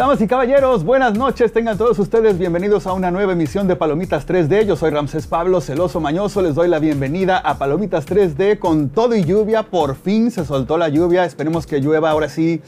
Damas y caballeros, buenas noches. Tengan todos ustedes bienvenidos a una nueva emisión de Palomitas 3D. Yo soy Ramsés Pablo, celoso mañoso. Les doy la bienvenida a Palomitas 3D con todo y lluvia. Por fin se soltó la lluvia. Esperemos que llueva ahora sí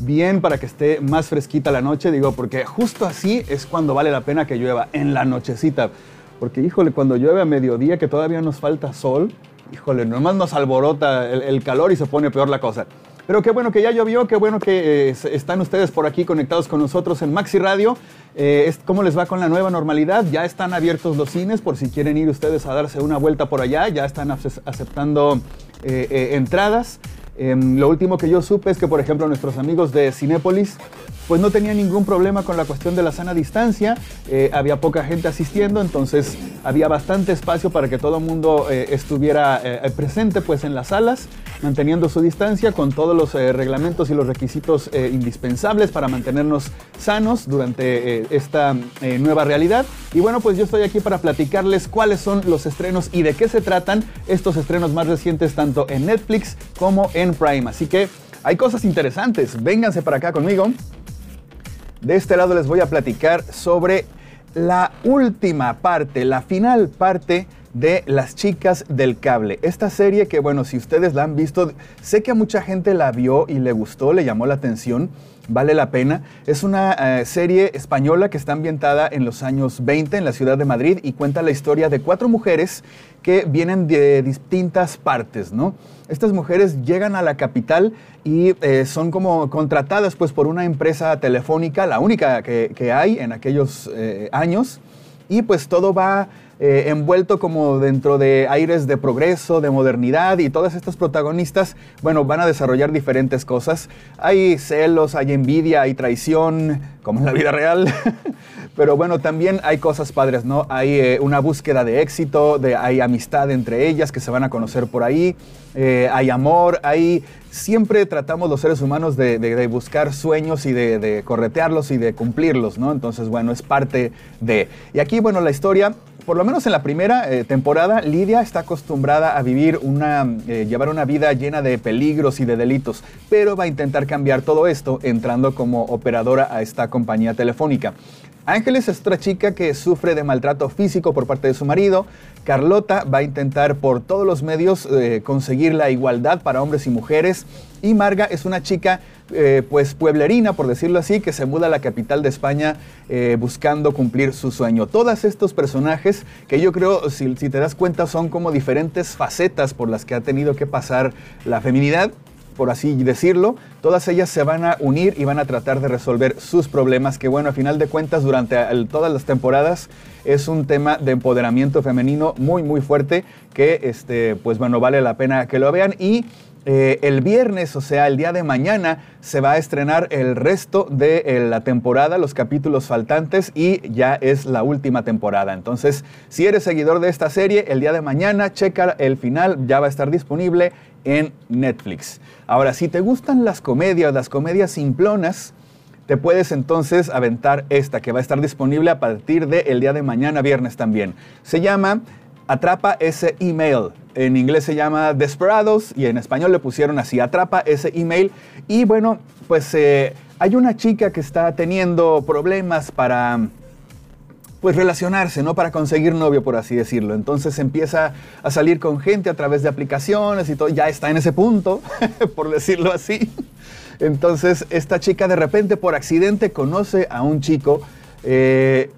bien para que esté más fresquita la noche. Digo, porque justo así es cuando vale la pena que llueva, en la nochecita. Porque, híjole, cuando llueve a mediodía, que todavía nos falta sol, híjole, nomás nos alborota el, el calor y se pone peor la cosa. Pero qué bueno que ya llovió, qué bueno que eh, están ustedes por aquí conectados con nosotros en Maxi Radio. Eh, ¿Cómo les va con la nueva normalidad? Ya están abiertos los cines por si quieren ir ustedes a darse una vuelta por allá. Ya están aceptando eh, entradas. Em, lo último que yo supe es que, por ejemplo, nuestros amigos de Cinépolis pues no tenía ningún problema con la cuestión de la sana distancia, había poca gente asistiendo, entonces había bastante espacio para que todo el mundo eh, estuviera eh, presente pues en las salas, manteniendo su distancia con todos los reglamentos y los requisitos indispensables para mantenernos sanos durante esta nueva realidad. Y bueno, pues yo estoy aquí para platicarles cuáles son los estrenos y de qué se tratan estos estrenos más recientes tanto en Netflix como en Prime. Así que hay cosas interesantes, vénganse para acá conmigo. De este lado les voy a platicar sobre la última parte, la final parte de Las chicas del cable. Esta serie que, bueno, si ustedes la han visto, sé que a mucha gente la vio y le gustó, le llamó la atención vale la pena. Es una eh, serie española que está ambientada en los años 20 en la ciudad de Madrid y cuenta la historia de cuatro mujeres que vienen de distintas partes, ¿no? Estas mujeres llegan a la capital y eh, son como contratadas pues por una empresa telefónica, la única que, hay en aquellos eh, años, y pues todo va eh, envuelto como dentro de aires de progreso, de modernidad y todas estas protagonistas, bueno, van a desarrollar diferentes cosas. Hay celos, hay envidia, hay traición, como en la vida real. Pero bueno, también hay cosas padres, ¿no? Hay eh, una búsqueda de éxito, de, hay amistad entre ellas que se van a conocer por ahí, eh, hay amor, hay... Siempre tratamos los seres humanos de, buscar sueños y de, de, corretearlos y de cumplirlos, ¿no? Entonces, bueno, es parte de... Y aquí, bueno, la historia por lo menos en la primera eh, temporada, Lidia está acostumbrada a vivir una, eh, llevar una vida llena de peligros y de delitos, pero va a intentar cambiar todo esto entrando como operadora a esta compañía telefónica. Ángeles es otra chica que sufre de maltrato físico por parte de su marido. Carlota va a intentar por todos los medios eh, conseguir la igualdad para hombres y mujeres. Y Marga es una chica eh, pues pueblerina, por decirlo así, que se muda a la capital de España eh, buscando cumplir su sueño. Todos estos personajes que yo creo, si, si te das cuenta, son como diferentes facetas por las que ha tenido que pasar la feminidad por así decirlo, todas ellas se van a unir y van a tratar de resolver sus problemas, que bueno, a final de cuentas, durante todas las temporadas es un tema de empoderamiento femenino muy, muy fuerte, que este, pues bueno, vale la pena que lo vean y eh, el viernes, o sea, el día de mañana, se va a estrenar el resto de eh, la temporada, los capítulos faltantes y ya es la última temporada. Entonces, si eres seguidor de esta serie, el día de mañana, checa el final, ya va a estar disponible en Netflix. Ahora, si te gustan las comedias, las comedias simplonas, te puedes entonces aventar esta que va a estar disponible a partir del día de mañana, viernes también. Se llama Atrapa ese email en inglés se llama Desperados y en español le pusieron así, atrapa ese email. Y bueno, pues eh, hay una chica que está teniendo problemas para pues relacionarse, ¿no? Para conseguir novio, por así decirlo. Entonces empieza a salir con gente a través de aplicaciones y todo, ya está en ese punto, por decirlo así. Entonces esta chica de repente por accidente conoce a un chico eh,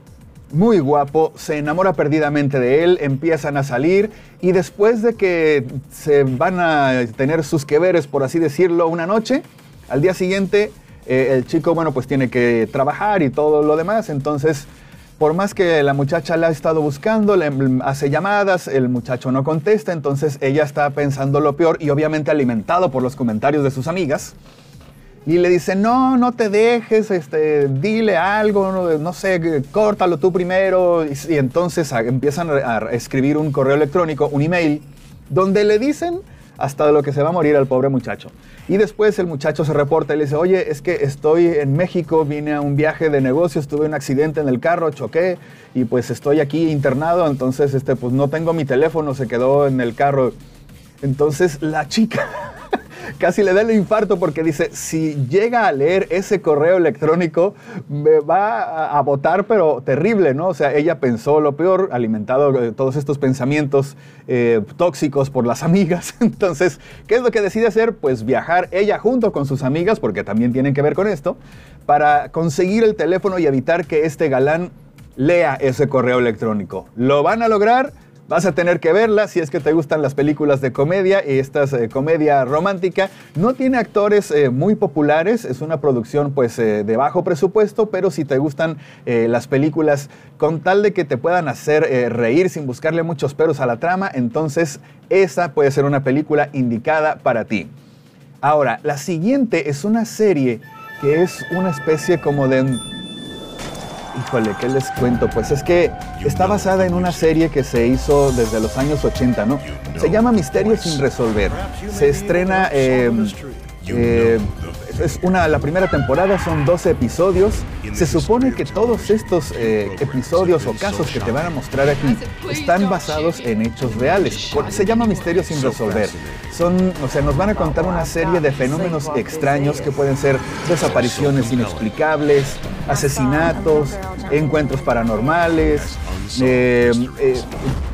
muy guapo, se enamora perdidamente de él, empiezan a salir y después de que se van a tener sus que por así decirlo, una noche, al día siguiente eh, el chico, bueno, pues tiene que trabajar y todo lo demás, entonces por más que la muchacha le ha estado buscando, le hace llamadas, el muchacho no contesta, entonces ella está pensando lo peor y obviamente alimentado por los comentarios de sus amigas y le dice, no, no te dejes, este, dile algo, no, sé, córtalo tú primero. Y, entonces empiezan a, escribir un correo electrónico, un email, donde le dicen hasta de lo que se va a morir al pobre muchacho. Y después el muchacho se reporta y le dice, oye, es que estoy en México, vine a un viaje de negocios, tuve un accidente en el carro, choqué y pues estoy aquí internado, entonces este, pues no tengo mi teléfono, se quedó en el carro. Entonces la chica casi le da el infarto porque dice, si llega a leer ese correo electrónico, me va a votar, pero terrible, ¿no? O sea, ella pensó lo peor, alimentado de todos estos pensamientos eh, tóxicos por las amigas. Entonces, ¿qué es lo que decide hacer? Pues viajar ella junto con sus amigas, porque también tienen que ver con esto, para conseguir el teléfono y evitar que este galán lea ese correo electrónico. ¿Lo van a lograr? Vas a tener que verla si es que te gustan las películas de comedia y esta es eh, comedia romántica. No tiene actores eh, muy populares, es una producción pues eh, de bajo presupuesto, pero si te gustan las películas con tal de que te puedan hacer reír sin buscarle muchos peros a la trama, entonces esa puede ser una película indicada para ti. Ahora, la siguiente es una serie que es una especie como de Híjole, ¿qué les cuento? Pues es que está basada en una serie que se hizo desde los años 80, ¿no? Se llama Misterios sin resolver. Se estrena eh, eh, es una, la primera temporada son 12 episodios. Se supone que todos estos eh, episodios o casos que te van a mostrar aquí están basados en hechos reales. Se llama Misterios sin resolver. Son, o sea, nos van a contar una serie de fenómenos extraños que pueden ser desapariciones inexplicables, asesinatos, encuentros paranormales, eh, eh,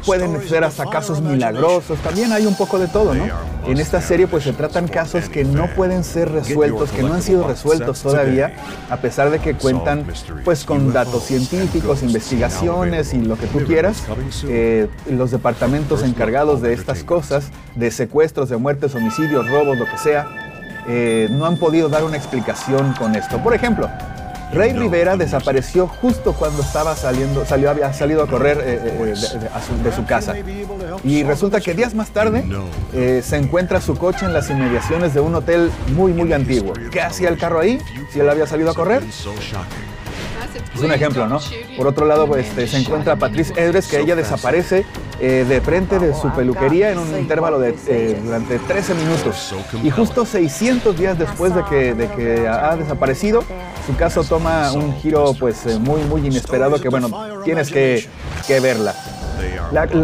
pueden ser hasta casos milagrosos, también hay un poco de todo, ¿no? En esta serie pues se tratan casos que no pueden ser resueltos, que no han sido resueltos todavía, a pesar de que cuentan pues con datos científicos, investigaciones y lo que tú quieras. Eh, los departamentos encargados de estas cosas, de secuestros, de muertes, homicidios, robos, lo que sea, no han podido dar una explicación con esto. Por ejemplo, Rey Rivera desapareció justo cuando estaba saliendo, salió, había salido a correr eh, eh, de, su, casa. Y resulta que días más tarde eh, se encuentra su coche en las inmediaciones de un hotel muy, muy antiguo. ¿Qué hacía el carro ahí si él había salido a correr? Es un ejemplo, ¿no? Por otro lado, pues, este, se encuentra Patrice Edres, que ella desaparece eh, de frente de su peluquería en un intervalo de eh, durante 13 minutos. Y justo 600 días después de que, ha desaparecido, su caso toma un giro pues eh, muy, muy inesperado que, bueno, tienes que verla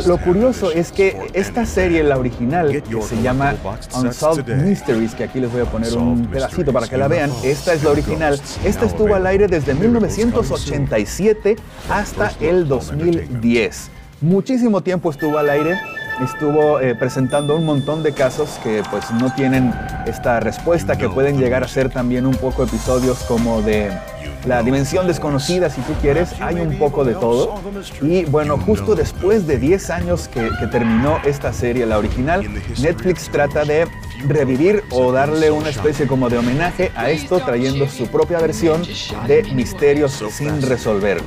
lo curioso es que esta serie, la original, que se llama Unsolved Mysteries, que aquí les voy a poner un pedacito para que la vean, esta es la original, esta estuvo al aire desde 1987 hasta el 2010. Muchísimo tiempo estuvo al aire estuvo eh, presentando un montón de casos que pues no tienen esta respuesta, que pueden llegar a ser también un poco episodios como de la dimensión desconocida, si tú quieres, hay un poco de todo. Y bueno, justo después de 10 años que, terminó esta serie, la original, Netflix trata de revivir o darle una especie como de homenaje a esto, trayendo su propia versión de Misterios sin resolver.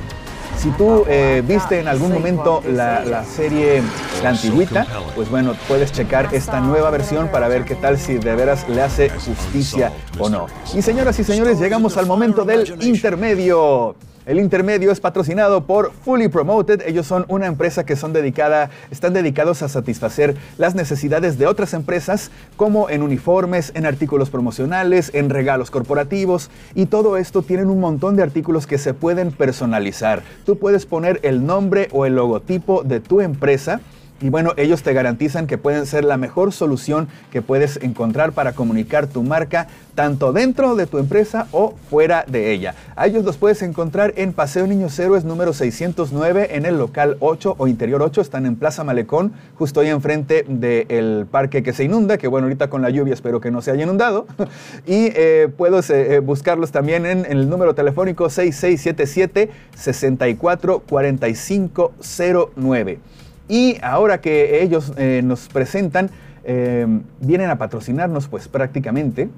Si tú eh, viste en algún momento la, serie La Antigüita, pues bueno, puedes checar esta nueva versión para ver qué tal si de veras le hace justicia o no. Y señoras y señores, llegamos al momento del intermedio. El intermedio es patrocinado por Fully Promoted. Ellos son una empresa que son dedicada, están dedicados a satisfacer las necesidades de otras empresas, como en uniformes, en artículos promocionales, en regalos corporativos. Y todo esto tienen un montón de artículos que se pueden personalizar. Tú puedes poner el nombre o el logotipo de tu empresa y bueno, ellos te garantizan que pueden ser la mejor solución que puedes encontrar para comunicar tu marca tanto dentro de tu empresa o fuera de ella. A ellos los puedes encontrar en Paseo Niños Héroes número 609 en el local 8 o interior 8. Están en Plaza Malecón, justo ahí enfrente del parque que se inunda, que bueno, ahorita con la lluvia espero que no se haya inundado. y eh, puedes eh, buscarlos también en, en, el número telefónico 6677 644509. Y ahora que ellos eh, nos presentan, eh, vienen a patrocinarnos pues prácticamente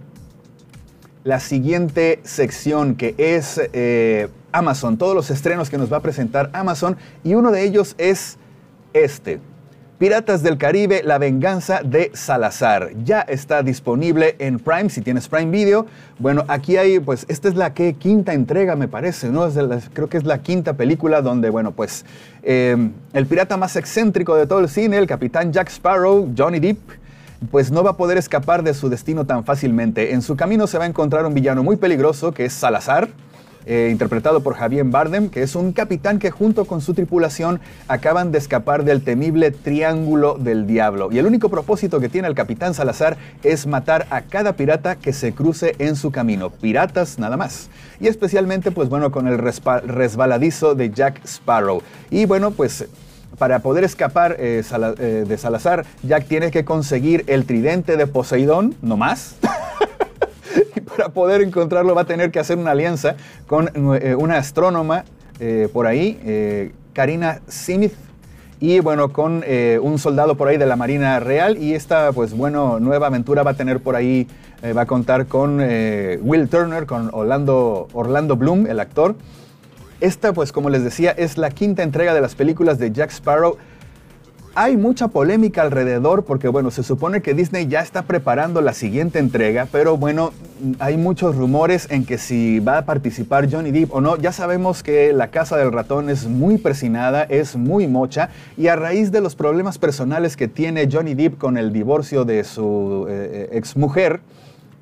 la siguiente sección que es eh, Amazon, todos los estrenos que nos va a presentar Amazon y uno de ellos es este. Piratas del Caribe, La venganza de Salazar. Ya está disponible en Prime, si tienes Prime Video. Bueno, aquí hay, pues, esta es la quinta entrega, me parece, ¿no? Es creo que es la quinta película donde, bueno, pues, em, el pirata más excéntrico de todo el cine, el capitán Jack Sparrow, Johnny Depp, pues no va a poder escapar de su destino tan fácilmente. En su camino se va a encontrar un villano muy peligroso que es Salazar, eh, interpretado por Javier Bardem, que es un capitán que junto con su tripulación acaban de escapar del temible Triángulo del Diablo. Y el único propósito que tiene el capitán Salazar es matar a cada pirata que se cruce en su camino. Piratas nada más. Y especialmente, pues bueno, con el resbaladizo de Jack Sparrow. Y bueno, pues para poder escapar eh, eh, de Salazar, Jack tiene que conseguir el tridente de Poseidón, no más. para poder encontrarlo va a tener que hacer una alianza con eh, una astrónoma eh, por ahí, eh, Karina Simith, y bueno, con un soldado por ahí de la Marina Real. Y esta, pues bueno, nueva aventura va a tener por ahí, va a contar con Will Turner, con Orlando, Orlando Bloom, el actor. Esta, pues como les decía, es la quinta entrega de las películas de Jack Sparrow. Hay mucha polémica alrededor porque, bueno, se supone que Disney ya está preparando la siguiente entrega, pero bueno, hay muchos rumores en que si va a participar Johnny Depp o no. Ya sabemos que la Casa del Ratón es muy presionada, es muy mocha, y a raíz de los problemas personales que tiene Johnny Depp con el divorcio de su eh, eh, exmujer,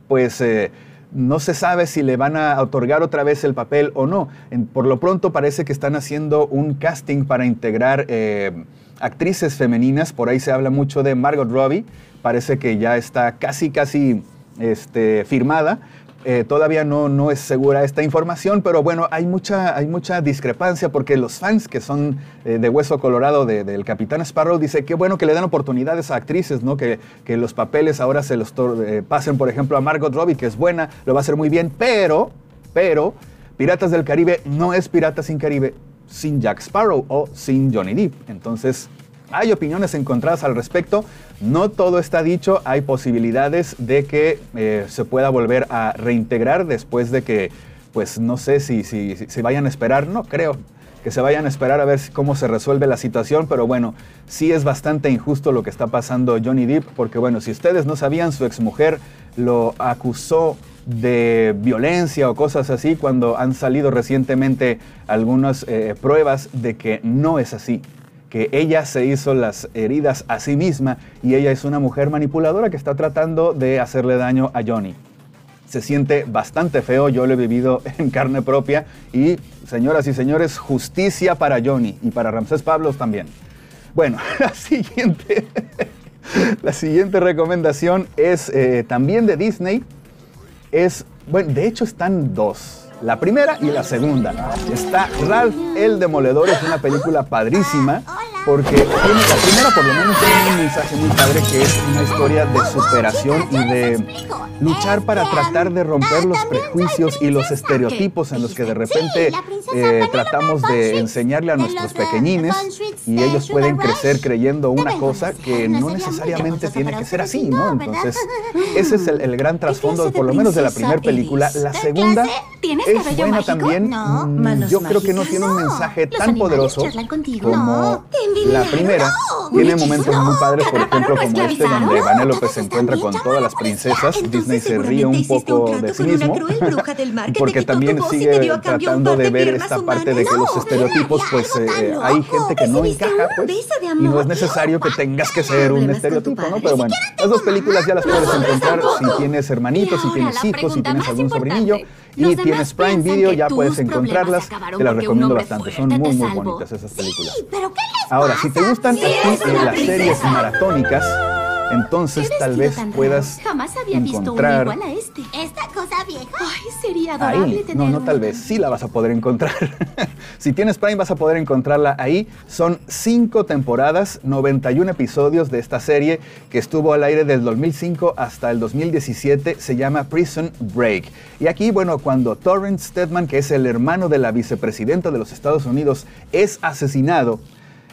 pues... Eh, no se sabe si le van a otorgar otra vez el papel o no. por lo pronto parece que están haciendo un casting para integrar actrices femeninas, por ahí se habla mucho de Margot Robbie, parece que ya está casi, casi este, firmada. Eh, todavía no, no es segura esta información, pero bueno, hay mucha, hay mucha discrepancia porque los fans que son eh, de hueso colorado del Capitán Sparrow dice que bueno que le dan oportunidades a actrices, ¿no? Que, que los papeles ahora se los eh, pasen, por ejemplo, a Margot Robbie, que es buena, lo va a hacer muy bien, pero, pero, Piratas del Caribe no es Piratas sin Caribe, sin Jack Sparrow o sin Johnny Depp. Entonces, hay opiniones encontradas al respecto. No todo está dicho. Hay posibilidades de que eh, se pueda volver a reintegrar después de que, pues no sé si, si, vayan a esperar. No creo que se vayan a esperar a ver cómo se resuelve la situación. Pero bueno, sí es bastante injusto lo que está pasando Johnny Depp. Porque bueno, si ustedes no sabían, su exmujer lo acusó de violencia o cosas así cuando han salido recientemente algunas eh, pruebas de que no es así, que ella se hizo las heridas a sí misma y ella es una mujer manipuladora que está tratando de hacerle daño a Johnny. Se siente bastante feo, yo lo he vivido en carne propia y señoras y señores, justicia para Johnny y para Ramsés Pablos también. Bueno, la siguiente, la siguiente recomendación es eh, también de Disney es, bueno, de hecho están dos. La primera y la segunda. Está Ralph el Demoledor, es una película padrísima porque tiene, la primera por lo menos tiene un mensaje muy padre que es una historia de superación y de luchar para tratar de romper los prejuicios y los estereotipos en los que de repente eh, tratamos de enseñarle a nuestros pequeñines y ellos pueden crecer creyendo una cosa que no necesariamente tiene que ser así, ¿no? Entonces, ese es el, gran trasfondo, por lo menos de la primera película. La segunda es buena también. Mm, yo creo que no tiene un mensaje tan poderoso como la primera tiene momentos muy padres, por ejemplo, como este donde Vanellope se encuentra con todas las princesas. Disney se ríe un poco de sí mismo, porque también sigue tratando de ver esta parte de que los estereotipos, pues eh, hay gente que no encaja, pues, y no es necesario que tengas que ser un estereotipo, ¿no? Pero bueno, las dos películas ya las puedes encontrar si tienes hermanitos, si tienes hijos, si tienes algún sobrinillo. Y tienes Prime Video, ya puedes encontrarlas. Te las recomiendo bastante. Son muy, muy bonitas esas películas. Ahora, si te gustan las series maratónicas, entonces tal vez puedas Jamás había encontrar visto uno igual a este. Esta cosa vieja. Ay, sería adorable ahí. No, no, tal vez. Sí la vas a poder encontrar. si tienes Prime vas a poder encontrarla ahí. Son cinco temporadas, 91 episodios de esta serie que estuvo al aire del 2005 hasta el 2017. Se llama Prison Break. Y aquí, bueno, cuando Torrance Stedman, que es el hermano de la vicepresidenta de los Estados Unidos, es asesinado,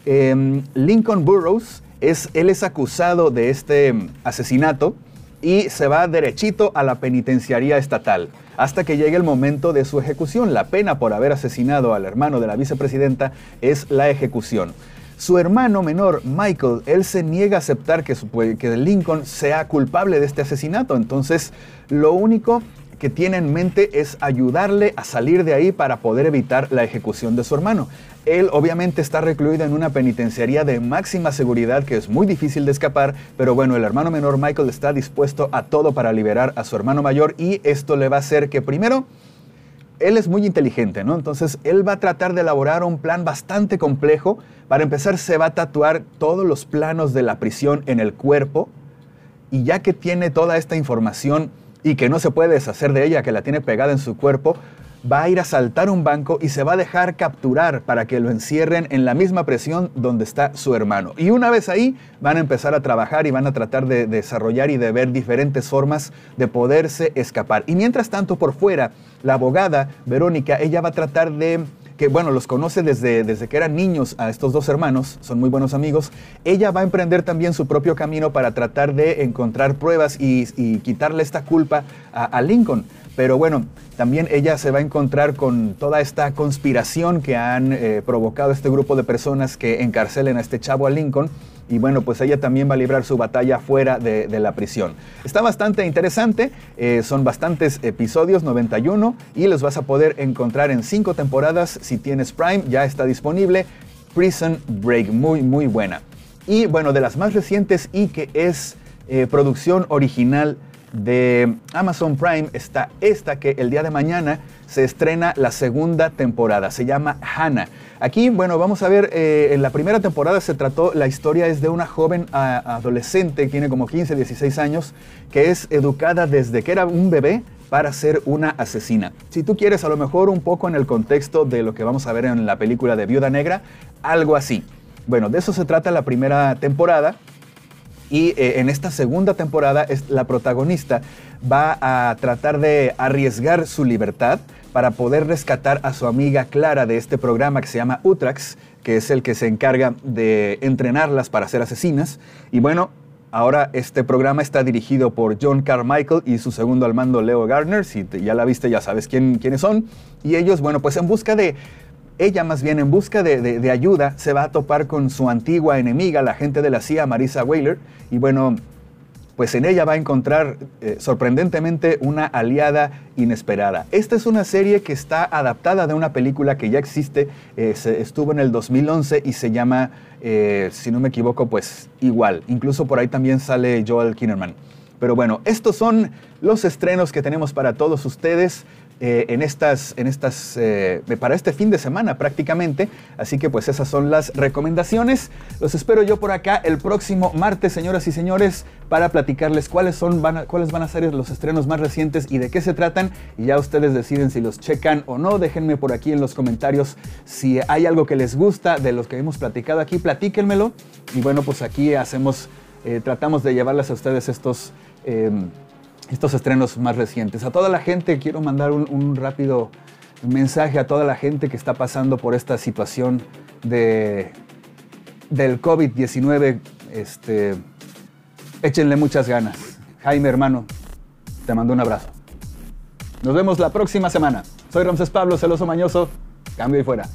em, Lincoln Burroughs él es acusado de este asesinato y se va derechito a la penitenciaría estatal hasta que llegue el momento de su ejecución. La pena por haber asesinado al hermano de la vicepresidenta es la ejecución. Su hermano menor, Michael, él se niega a aceptar que, que Lincoln sea culpable de este asesinato. Entonces, lo único que tiene en mente es ayudarle a salir de ahí para poder evitar la ejecución de su hermano. Él obviamente está recluido en una penitenciaría de máxima seguridad que es muy difícil de escapar, pero bueno, el hermano menor Michael está dispuesto a todo para liberar a su hermano mayor y esto le va a hacer que primero él es muy inteligente, ¿no? Entonces él va a tratar de elaborar un plan bastante complejo. Para empezar, se va a tatuar todos los planos de la prisión en el cuerpo. Y ya que tiene toda esta información y que no se puede deshacer de ella, que la tiene pegada en su cuerpo, va a ir a saltar un banco y se va a dejar capturar para que lo encierren en la misma presión donde está su hermano. Y una vez ahí van a empezar a trabajar y van a tratar de desarrollar y de ver diferentes formas de poderse escapar. Y mientras tanto por fuera, la abogada Verónica, ella va a tratar de que bueno, los conoce desde, desde que eran niños a estos dos hermanos, son muy buenos amigos, ella va a emprender también su propio camino para tratar de encontrar pruebas y, quitarle esta culpa a Lincoln. Pero bueno, también ella se va a encontrar con toda esta conspiración que han eh, provocado este grupo de personas que encarcelen a este chavo a Lincoln. Y bueno, pues ella también va a librar su batalla fuera de, la prisión. Está bastante interesante, eh, son bastantes episodios, 91, y los vas a poder encontrar en cinco temporadas. Si tienes Prime, ya está disponible. Prison Break, muy, muy buena. Y bueno, de las más recientes y que es eh, producción original de Amazon Prime está esta que el día de mañana se estrena la segunda temporada. Se llama Hannah. Aquí, bueno, vamos a ver, eh, en la primera temporada se trató, la historia es de una joven adolescente, tiene como 15, 16 años, que es educada desde que era un bebé para ser una asesina. Si tú quieres a lo mejor un poco en el contexto de lo que vamos a ver en la película de Viuda Negra, algo así. Bueno, de eso se trata la primera temporada. Y eh, en esta segunda temporada la protagonista va a tratar de arriesgar su libertad para poder rescatar a su amiga Clara de este programa que se llama Utrax, que es el que se encarga de entrenarlas para ser asesinas. Y bueno, ahora este programa está dirigido por John Carmichael y su segundo al mando Leo Gardner. Si ya la viste, ya sabes quién, quiénes son. Y ellos, bueno, pues en busca de ella más bien en busca de, ayuda se va a topar con su antigua enemiga, la gente de la CIA, Marisa Whaler, y bueno, pues en ella va a encontrar eh, sorprendentemente una aliada inesperada. Esta es una serie que está adaptada de una película que ya existe, eh, estuvo en el 2011 y se llama, eh, si no me equivoco, pues igual. Incluso por ahí también sale Joel Kinnerman. Pero bueno, estos son los estrenos que tenemos para todos ustedes. Eh, en estas, en estas, eh, para este fin de semana prácticamente. Así que pues esas son las recomendaciones. Los espero yo por acá el próximo martes, señoras y señores, para platicarles cuáles, son, van cuáles van a ser los estrenos más recientes y de qué se tratan. Y ya ustedes deciden si los checan o no. Déjenme por aquí en los comentarios si hay algo que les gusta de los que hemos platicado aquí, platíquenmelo. Y bueno, pues aquí hacemos, eh, tratamos de llevarles a ustedes estos em, estos estrenos más recientes. A toda la gente quiero mandar un, rápido mensaje a toda la gente que está pasando por esta situación de, del COVID-19. Este, échenle muchas ganas. Jaime, hermano, te mando un abrazo. Nos vemos la próxima semana. Soy Ramses Pablo, celoso mañoso. Cambio y fuera.